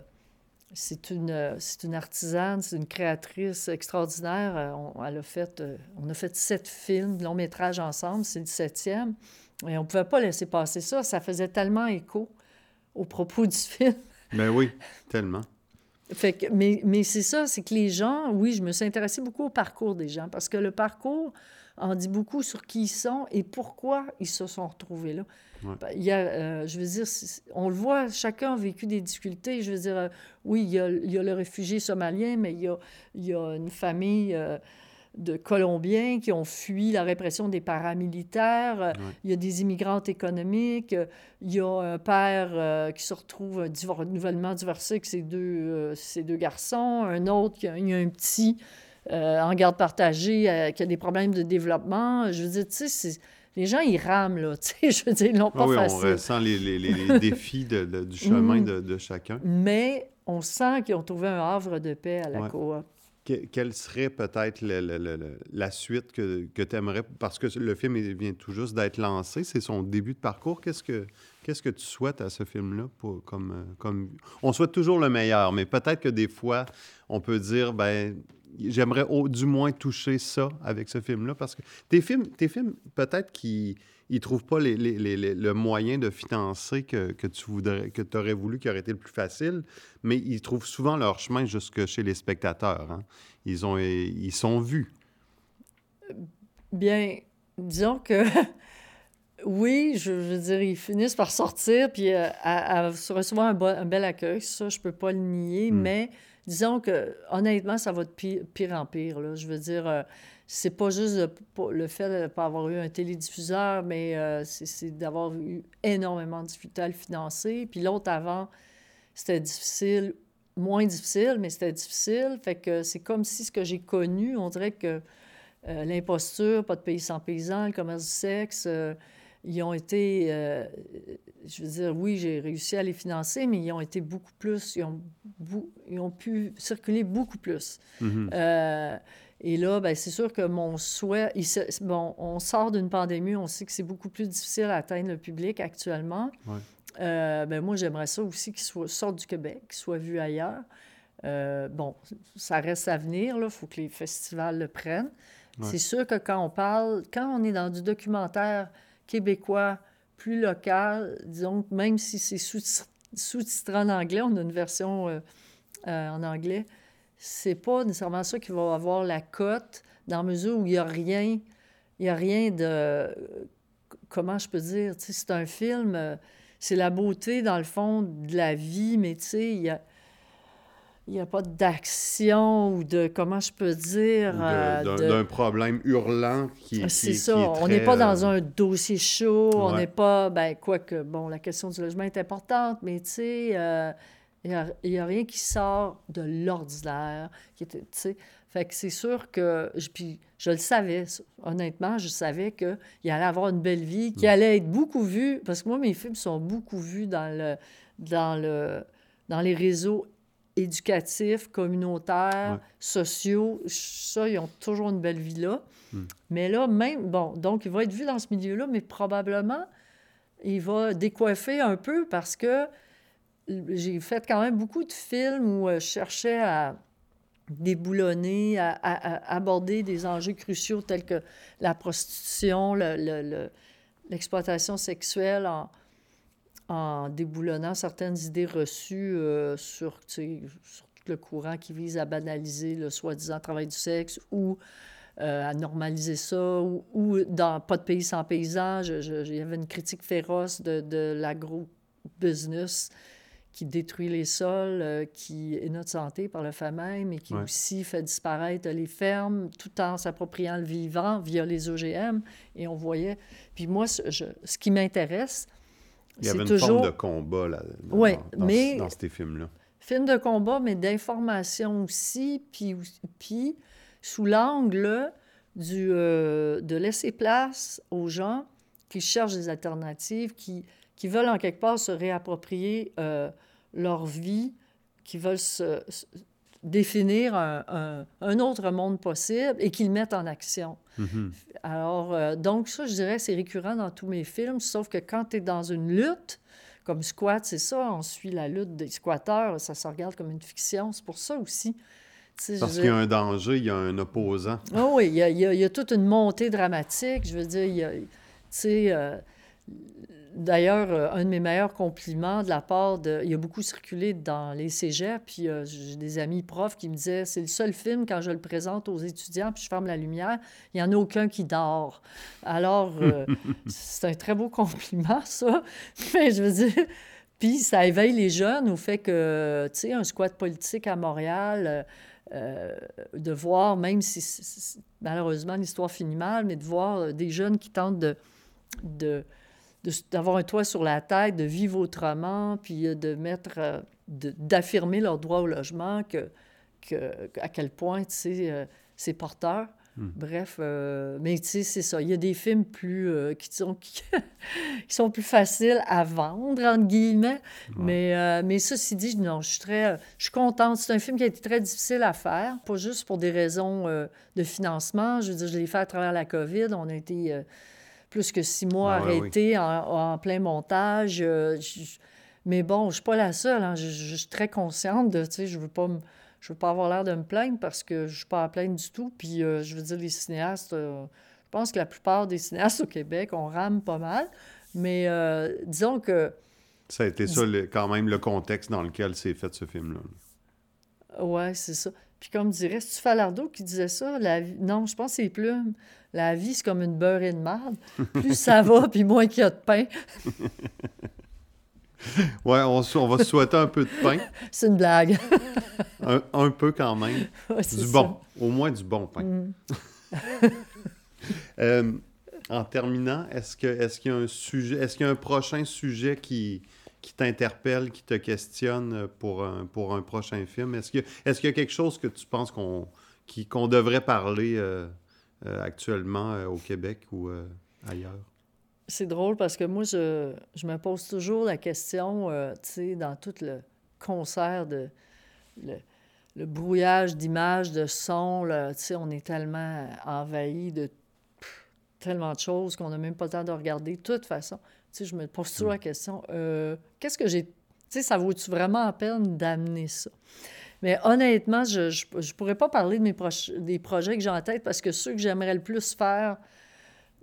c'est une, c'est une artisane, c'est une créatrice extraordinaire. On, elle a fait, on a fait sept films, long métrage ensemble, c'est le septième. Et on ne pouvait pas laisser passer ça. Ça faisait tellement écho au propos du film. Ben oui, tellement. Fait que, mais, mais c'est ça, c'est que les gens, oui, je me suis intéressée beaucoup au parcours des gens parce que le parcours en dit beaucoup sur qui ils sont et pourquoi ils se sont retrouvés là. Ben, il y a, euh, je veux dire, on le voit, chacun a vécu des difficultés. Je veux dire, euh, oui, il y, a, il y, a, le réfugié somalien, mais il y a, il y a une famille. Euh, de Colombiens qui ont fui la répression des paramilitaires. Il y a des immigrantes économiques. Il y a un père euh, qui se retrouve nouvellement divorcé avec ses deux, euh, ses deux garçons. Un autre, qui a, il y a un petit euh, en garde partagée qui a des problèmes de développement. Je veux dire, tu sais, les gens, ils rament, là. Tu sais, je veux dire, ils l'ont pas oui, facile. on ressent les, les, les défis de, du chemin mm. de, de, chacun. Mais on sent qu'ils ont trouvé un havre de paix à la coop quelle serait peut-être la suite que, que tu aimerais, parce que le film vient tout juste d'être lancé, c'est son début de parcours. Qu'est-ce que, tu souhaites à ce film-là? Euh. On souhaite toujours le meilleur, mais peut-être que des fois, on peut dire, ben j'aimerais du moins toucher ça avec ce film-là, parce que tes films, tes films peut-être qui ils trouvent pas les, les, le moyen de financer que, que tu voudrais, que tu aurais voulu, qui aurait été le plus facile, mais ils trouvent souvent leur chemin jusque chez les spectateurs. Hein. Ils, ont, ils sont vus. Bien, disons que oui, je, veux dire, ils finissent par sortir puis euh, à, recevoir un, bel accueil. Ça, je peux pas le nier, hmm. mais disons que honnêtement, ça va de pire, en pire. Là. Je veux dire, euh, c'est pas juste le, fait de ne pas avoir eu un télédiffuseur, mais euh, c'est d'avoir eu énormément de difficultés à le financer. Puis l'autre avant, c'était difficile, moins difficile, mais c'était difficile. Fait que c'est comme si ce que j'ai connu, on dirait que euh, l'imposture, pas de pays sans paysans, le commerce du sexe, euh, ils ont été, je veux dire, oui, j'ai réussi à les financer, mais ils ont été beaucoup plus, ils ont, ils ont pu circuler beaucoup plus. Mm-hmm. Et là, ben, c'est sûr que mon souhait, bon, on sort d'une pandémie, on sait que c'est beaucoup plus difficile à atteindre le public actuellement. Euh, ben, moi, j'aimerais ça aussi qu'il sorte du Québec, qu'il soit vu ailleurs. Euh, bon, ça reste à venir, il faut que les festivals le prennent. C'est sûr que quand on parle, quand on est dans du documentaire québécois plus local, disons, même si c'est sous-titré en anglais, on a une version euh, en anglais, c'est pas nécessairement ça qui va avoir la cote, dans la mesure où il n'y a rien, il y a rien de. Comment je peux dire? c'est un film, euh, c'est la beauté, dans le fond, de la vie, mais tu sais, il y a. Il n'y a pas d'action ou de, comment je peux dire... Euh, d'un problème hurlant qui, C'est ça. on n'est pas dans euh, un dossier chaud. On n'est pas... Ben, quoique, bon, la question du logement est importante, mais tu sais, il n'y a, rien qui sort de l'ordinaire. Qui était, fait que c'est sûr que... Je, puis je le savais, honnêtement, je savais qu'il allait avoir une belle vie, qu'il mm. allait être beaucoup vu, parce que moi, mes films sont beaucoup vus dans, le, dans, le, dans les réseaux éducatifs, communautaires, sociaux. Ça, ils ont toujours une belle vie là. Mm. Mais là, même... Bon, donc, il va être vu dans ce milieu-là, mais probablement, il va décoiffer un peu parce que j'ai fait quand même beaucoup de films où euh, je cherchais à déboulonner, à, aborder des enjeux cruciaux tels que la prostitution, l'exploitation sexuelle en, déboulonnant certaines idées reçues euh, sur, le courant qui vise à banaliser le soi-disant travail du sexe ou euh, à normaliser ça, ou, dans Pas de pays sans paysans, il y avait une critique féroce de, de l'agro-business qui détruit les sols, euh, qui est notre santé par le fait même et qui aussi fait disparaître les fermes tout en s'appropriant le vivant via les OGM. Et on voyait. Puis moi, ce, ce qui m'intéresse, Il y avait une toujours... forme de combat là, dans, Ouais, dans, mais- dans ces films-là. Film de combat, mais d'information aussi, puis, puis sous l'angle du, euh, de laisser place aux gens qui cherchent des alternatives, qui, qui veulent en quelque part se réapproprier euh, leur vie, qui veulent se, se- définir un, un- un autre monde possible et qui le mettent en action. Mhm. Alors, euh, donc ça, je dirais, c'est récurrent dans tous mes films, sauf que quand tu es dans une lutte, comme Squat, c'est ça, on suit la lutte des squatteurs, ça se regarde comme une fiction, c'est pour ça aussi. Parce qu'il y a un danger, il y a un opposant. ah oui, il y a, il y a- il y a toute une montée dramatique. Je veux dire, il y a, tu sais, euh, d'ailleurs, euh, un de mes meilleurs compliments de la part de. Il y a beaucoup circulé dans les cégeps, puis euh, j'ai des amis profs qui me disaient c'est le seul film, quand je le présente aux étudiants, puis je ferme la lumière, il n'y en a aucun qui dort. Alors, euh, c'est un très beau compliment, ça. Mais je veux dire. Puis ça éveille les jeunes au fait que, tu sais, un squat politique à Montréal, euh, de voir, même si malheureusement l'histoire finit mal, mais de voir des jeunes qui tentent de- d'avoir un toit sur la tête, de vivre autrement, puis euh, de mettre, euh, d'affirmer leur droit au logement, que, que, à quel point, tu sais, euh, c'est porteur. Bref, euh, mais tu sais, c'est ça. Il y a des films plus, euh, qui, sont, qui, qui sont plus faciles à vendre, entre guillemets. Mais, euh, mais ceci dit, non, je suis très... Je suis contente. C'est un film qui a été très difficile à faire, pas juste pour des raisons de financement. Je veux dire, je l'ai fait à travers la COVID. On a été plus que six mois Ah ouais, arrêtés en, en plein montage. Euh, je- mais bon, je suis pas la seule. hein. Je, suis très consciente de, tu sais, je veux pas me- Je veux pas avoir l'air de me plaindre parce que je suis pas à plaindre du tout. Puis, euh, je veux dire, les cinéastes, euh, je pense que la plupart des cinéastes au Québec, on rame pas mal. Mais disons que Ça a été ça, le- quand même, le contexte dans lequel s'est fait ce film-là. Ouais, c'est ça. Puis comme dirait, c'est-tu Falardeau qui disait ça? La vie... Non, je pense que c'est Plume. La vie, c'est comme une beurrée de marde. Plus ça va, puis moins qu'il y a de pain. Ouais, on, on va se souhaiter un peu de pain. C'est une blague. Un, un peu quand même. Ouais, Du ça. bon. Au moins du bon pain. Mm. Euh, en terminant, est-ce que est-ce qu'il y a un sujet, est-ce qu'il y a un prochain sujet qui, qui t'interpelle, qui te questionne pour un, pour un prochain film? Est-ce qu'il y a quelque chose que tu penses qu'on devrait parler euh, euh, actuellement euh, au Québec ou euh, ailleurs? C'est drôle parce que moi, je, je me pose toujours la question, euh, tu sais, dans tout le concert de... Le, brouillage d'images, de sons, on est tellement envahi de tellement de choses qu'on n'a même pas le temps de regarder. De toute façon, sais, je me pose toujours la question, euh, qu'est-ce que j'ai... Tu sais, ça vaut-tu vraiment la peine d'amener ça? Mais honnêtement, je ne pourrais pas parler de mes proches- des projets que j'ai en tête parce que ceux que j'aimerais le plus faire,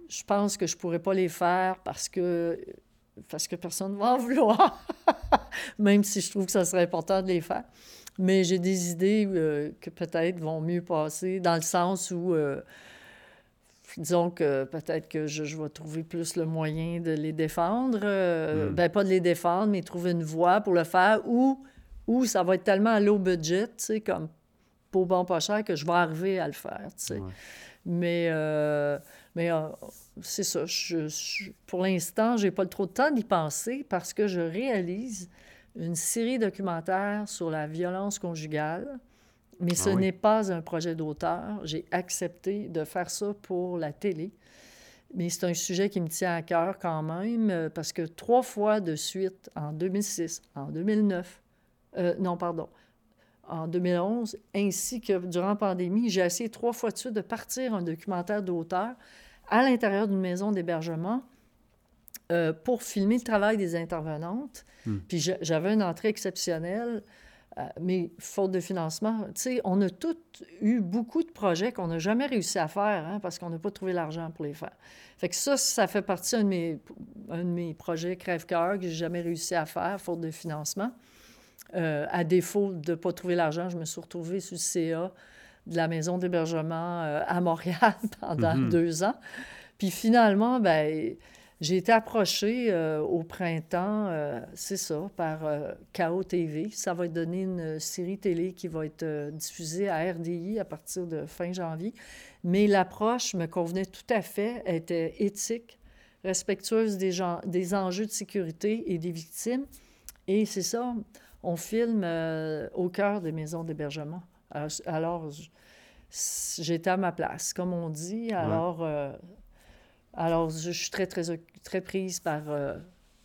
je pense que je pourrais pas les faire parce que parce que personne ne va en vouloir, même si je trouve que ça serait important de les faire. Mais j'ai des idées euh, que peut-être vont mieux passer dans le sens où, euh, disons que peut-être que je, je vais trouver plus le moyen de les défendre. euh, Mm. Ben, pas de les défendre, mais trouver une voie pour le faire ou, ou ça va être tellement à low budget, tu sais, comme pour bon pas cher, que je vais arriver à le faire, tu sais. Ouais. Mais, euh, mais euh, c'est ça. Je, je- pour l'instant, j'ai pas trop de temps d'y penser parce que je réalise une série documentaire sur la violence conjugale. Mais ce Ah oui. n'est pas un projet d'auteur. J'ai accepté de faire ça pour la télé. Mais c'est un sujet qui me tient à cœur quand même euh, parce que trois fois de suite, en 2006, en 2009, euh, non, pardon, en 2011, ainsi que durant la pandémie, j'ai essayé trois fois de suite de partir un documentaire d'auteur à l'intérieur d'une maison d'hébergement euh, pour filmer le travail des intervenantes. Hmm. Puis j'a- j'avais une entrée exceptionnelle, mais faute de financement, tu sais, on a tous eu beaucoup de projets qu'on n'a jamais réussi à faire hein, parce qu'on n'a pas trouvé l'argent pour les faire. Fait que ça, ça fait partie d'un de mes, un de mes projets crève-cœur que j'ai jamais réussi à faire, faute de financement. Euh, à défaut de ne pas trouver l'argent, je me suis retrouvée sur le CA de la maison d'hébergement euh, à Montréal pendant Mhm. deux ans. Puis finalement, ben, j'ai été approchée euh, au printemps, euh, c'est ça, par euh, KO TV. Ça va donner une série télé qui va être euh, diffusée à RDI à partir de fin janvier. Mais l'approche me convenait tout à fait, elle était éthique, respectueuse des, gens, des enjeux de sécurité et des victimes. Et c'est ça, on filme au cœur des maisons d'hébergement. Alors, j'étais à ma place, comme on dit. Alors, alors je suis très, très, très prise par euh,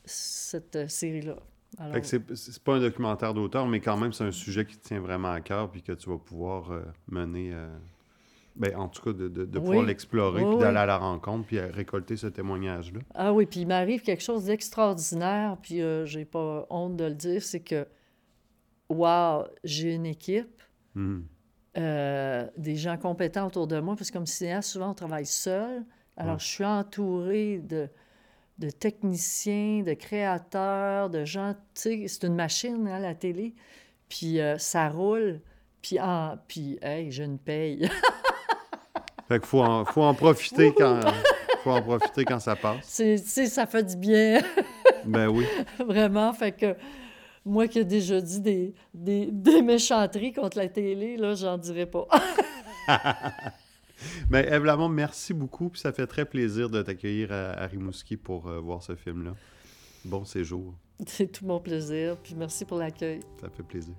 cette euh, série-là. Alors, c'est, pas un documentaire d'auteur, mais quand même, c'est un sujet qui te tient vraiment à cœur puis que tu vas pouvoir euh, mener. euh, ben, en tout cas, de, de- de Oui. pouvoir l'explorer Oui, puis d'aller oui. à la rencontre puis à récolter ce témoignage-là. Ah oui, puis il m'arrive quelque chose d'extraordinaire, puis euh, j'ai pas honte de le dire, c'est que, wow, j'ai une équipe, euh, des gens compétents autour de moi, parce que comme cinéaste, souvent, on travaille seul. Alors, je suis entourée de, de techniciens, de créateurs, de gens, tu sais, c'est une machine, hein, la télé, puis euh, ça roule, puis, en, puis hey, j'ai une paye. Fait qu'il faut en, faut en profiter quand. faut en profiter quand ça passe. c'est, ça fait du bien. Ben oui. Vraiment, fait que moi qui ai déjà dit des, des, des méchanteries contre la télé, là, j'en dirais pas. Ben, Eve Lamont, merci beaucoup. Puis ça fait très plaisir de t'accueillir à, à Rimouski pour euh, voir ce film-là. Bon séjour. C'est tout mon plaisir, puis merci pour l'accueil. Ça fait plaisir.